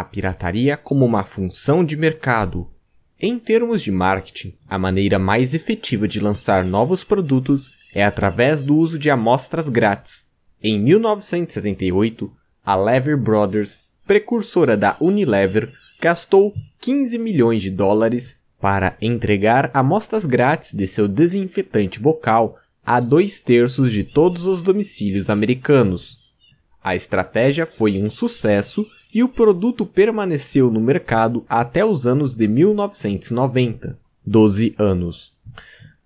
a pirataria como uma função de mercado. Em termos de marketing, a maneira mais efetiva de lançar novos produtos é através do uso de amostras grátis. Em 1978, a Lever Brothers, precursora da Unilever, gastou 15 milhões de dólares para entregar amostras grátis de seu desinfetante bucal a dois terços de todos os domicílios americanos. A estratégia foi um sucesso e o produto permaneceu no mercado até os anos de 1990, 12 anos.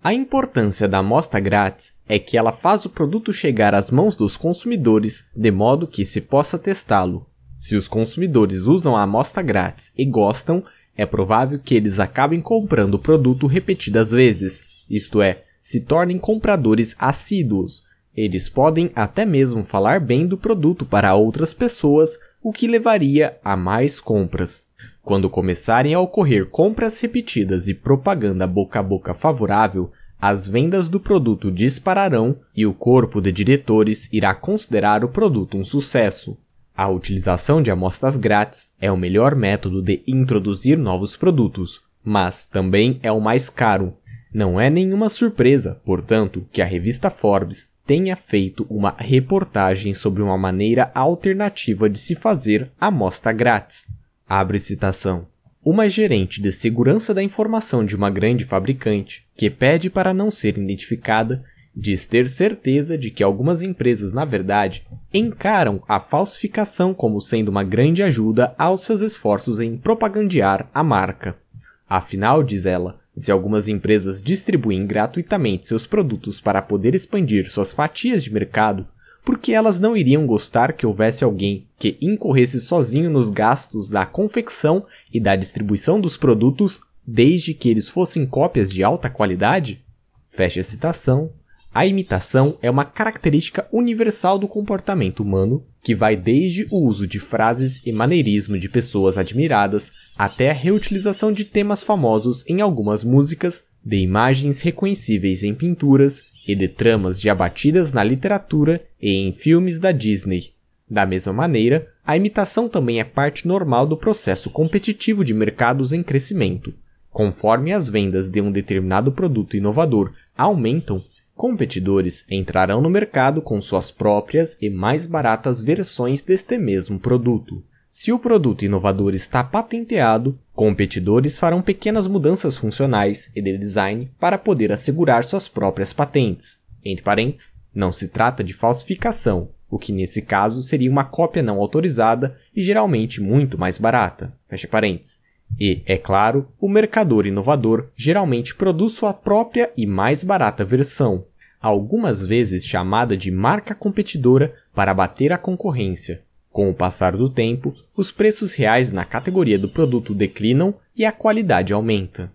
A importância da amostra grátis é que ela faz o produto chegar às mãos dos consumidores de modo que se possa testá-lo. Se os consumidores usam a amostra grátis e gostam, é provável que eles acabem comprando o produto repetidas vezes, isto é, se tornem compradores assíduos. Eles podem até mesmo falar bem do produto para outras pessoas, o que levaria a mais compras. Quando começarem a ocorrer compras repetidas e propaganda boca a boca favorável, as vendas do produto dispararão e o corpo de diretores irá considerar o produto um sucesso. A utilização de amostras grátis é o melhor método de introduzir novos produtos, mas também é o mais caro, não é nenhuma surpresa, portanto, que a revista Forbes tenha feito uma reportagem sobre uma maneira alternativa de se fazer amostra grátis. Abre citação. Uma gerente de segurança da informação de uma grande fabricante, que pede para não ser identificada, diz ter certeza de que algumas empresas, na verdade, encaram a falsificação como sendo uma grande ajuda aos seus esforços em propagandear a marca. Afinal, diz ela, se algumas empresas distribuem gratuitamente seus produtos para poder expandir suas fatias de mercado, por que elas não iriam gostar que houvesse alguém que incorresse sozinho nos gastos da confecção e da distribuição dos produtos, desde que eles fossem cópias de alta qualidade? Fecha a citação a imitação é uma característica universal do comportamento humano que vai desde o uso de frases e maneirismo de pessoas admiradas até a reutilização de temas famosos em algumas músicas, de imagens reconhecíveis em pinturas e de tramas de abatidas na literatura e em filmes da Disney. Da mesma maneira, a imitação também é parte normal do processo competitivo de mercados em crescimento. Conforme as vendas de um determinado produto inovador aumentam, competidores entrarão no mercado com suas próprias e mais baratas versões deste mesmo produto. Se o produto inovador está patenteado, competidores farão pequenas mudanças funcionais e de design para poder assegurar suas próprias patentes. Entre parênteses, não se trata de falsificação, o que nesse caso seria uma cópia não autorizada e geralmente muito mais barata. Fecha parênteses. E, é claro, o mercador inovador geralmente produz sua própria e mais barata versão, algumas vezes chamada de marca competidora para bater a concorrência. Com o passar do tempo, os preços reais na categoria do produto declinam e a qualidade aumenta.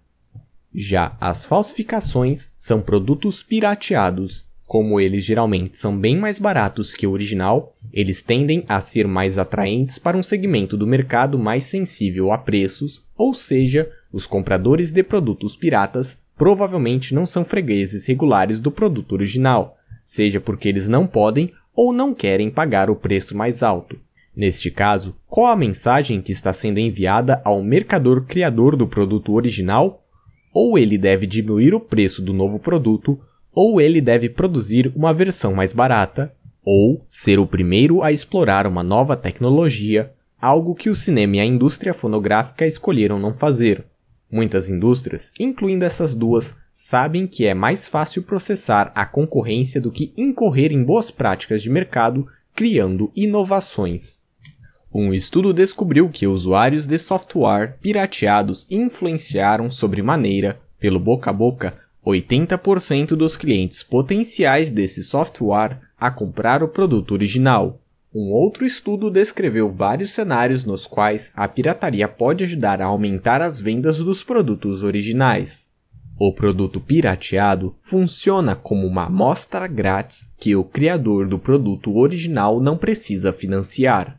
Já as falsificações são produtos pirateados. Como eles geralmente são bem mais baratos que o original, eles tendem a ser mais atraentes para um segmento do mercado mais sensível a preços, ou seja, os compradores de produtos piratas provavelmente não são fregueses regulares do produto original, seja porque eles não podem ou não querem pagar o preço mais alto. Neste caso, qual a mensagem que está sendo enviada ao mercador criador do produto original? Ou ele deve diminuir o preço do novo produto, ou ele deve produzir uma versão mais barata, ou ser o primeiro a explorar uma nova tecnologia, algo que o cinema e a indústria fonográfica escolheram não fazer. Muitas indústrias, incluindo essas duas, sabem que é mais fácil processar a concorrência do que incorrer em boas práticas de mercado criando inovações. Um estudo descobriu que usuários de software pirateados influenciaram sobremaneira, pelo boca a boca, 80% dos clientes potenciais desse software a comprar o produto original. Um outro estudo descreveu vários cenários nos quais a pirataria pode ajudar a aumentar as vendas dos produtos originais. O produto pirateado funciona como uma amostra grátis que o criador do produto original não precisa financiar.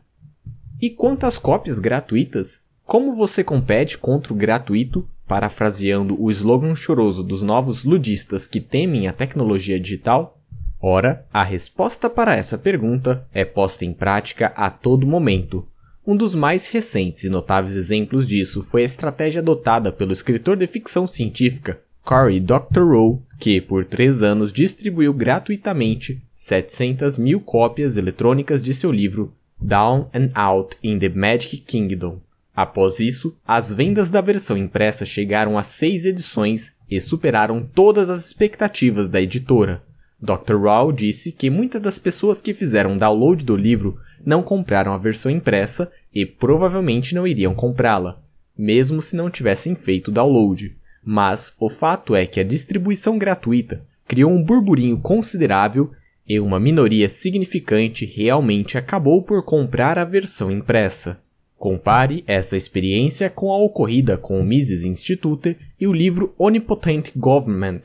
E quantas cópias gratuitas? Como você compete contra o gratuito, parafraseando o slogan choroso dos novos ludistas que temem a tecnologia digital? Ora, a resposta para essa pergunta é posta em prática a todo momento. Um dos mais recentes e notáveis exemplos disso foi a estratégia adotada pelo escritor de ficção científica Cory Doctorow, que por três anos distribuiu gratuitamente 700 mil cópias eletrônicas de seu livro Down and Out in the Magic Kingdom. Após isso, as vendas da versão impressa chegaram a seis edições e superaram todas as expectativas da editora. Dr. Rao disse que muitas das pessoas que fizeram download do livro não compraram a versão impressa e provavelmente não iriam comprá-la, mesmo se não tivessem feito o download. Mas o fato é que a distribuição gratuita criou um burburinho considerável e uma minoria significante realmente acabou por comprar a versão impressa. Compare essa experiência com a ocorrida com o Mises Institute e o livro Omnipotent Government.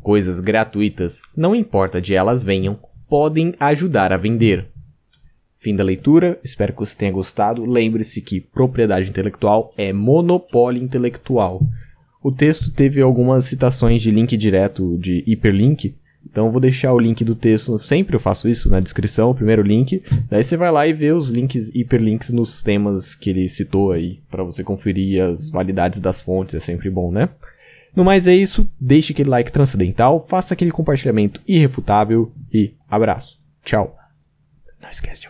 Coisas gratuitas, não importa de elas venham, podem ajudar a vender. Fim da leitura, espero que você tenha gostado. Lembre-se que propriedade intelectual é monopólio intelectual. O texto teve algumas citações de link direto, de hiperlink, então eu vou deixar o link do texto, sempre eu faço isso na descrição, o primeiro link. Daí você vai lá e vê os links, hiperlinks nos temas que ele citou aí, para você conferir as validades das fontes, é sempre bom, né? No mais é isso, deixe aquele like transcendental, faça aquele compartilhamento irrefutável e abraço. Tchau. Não esquece de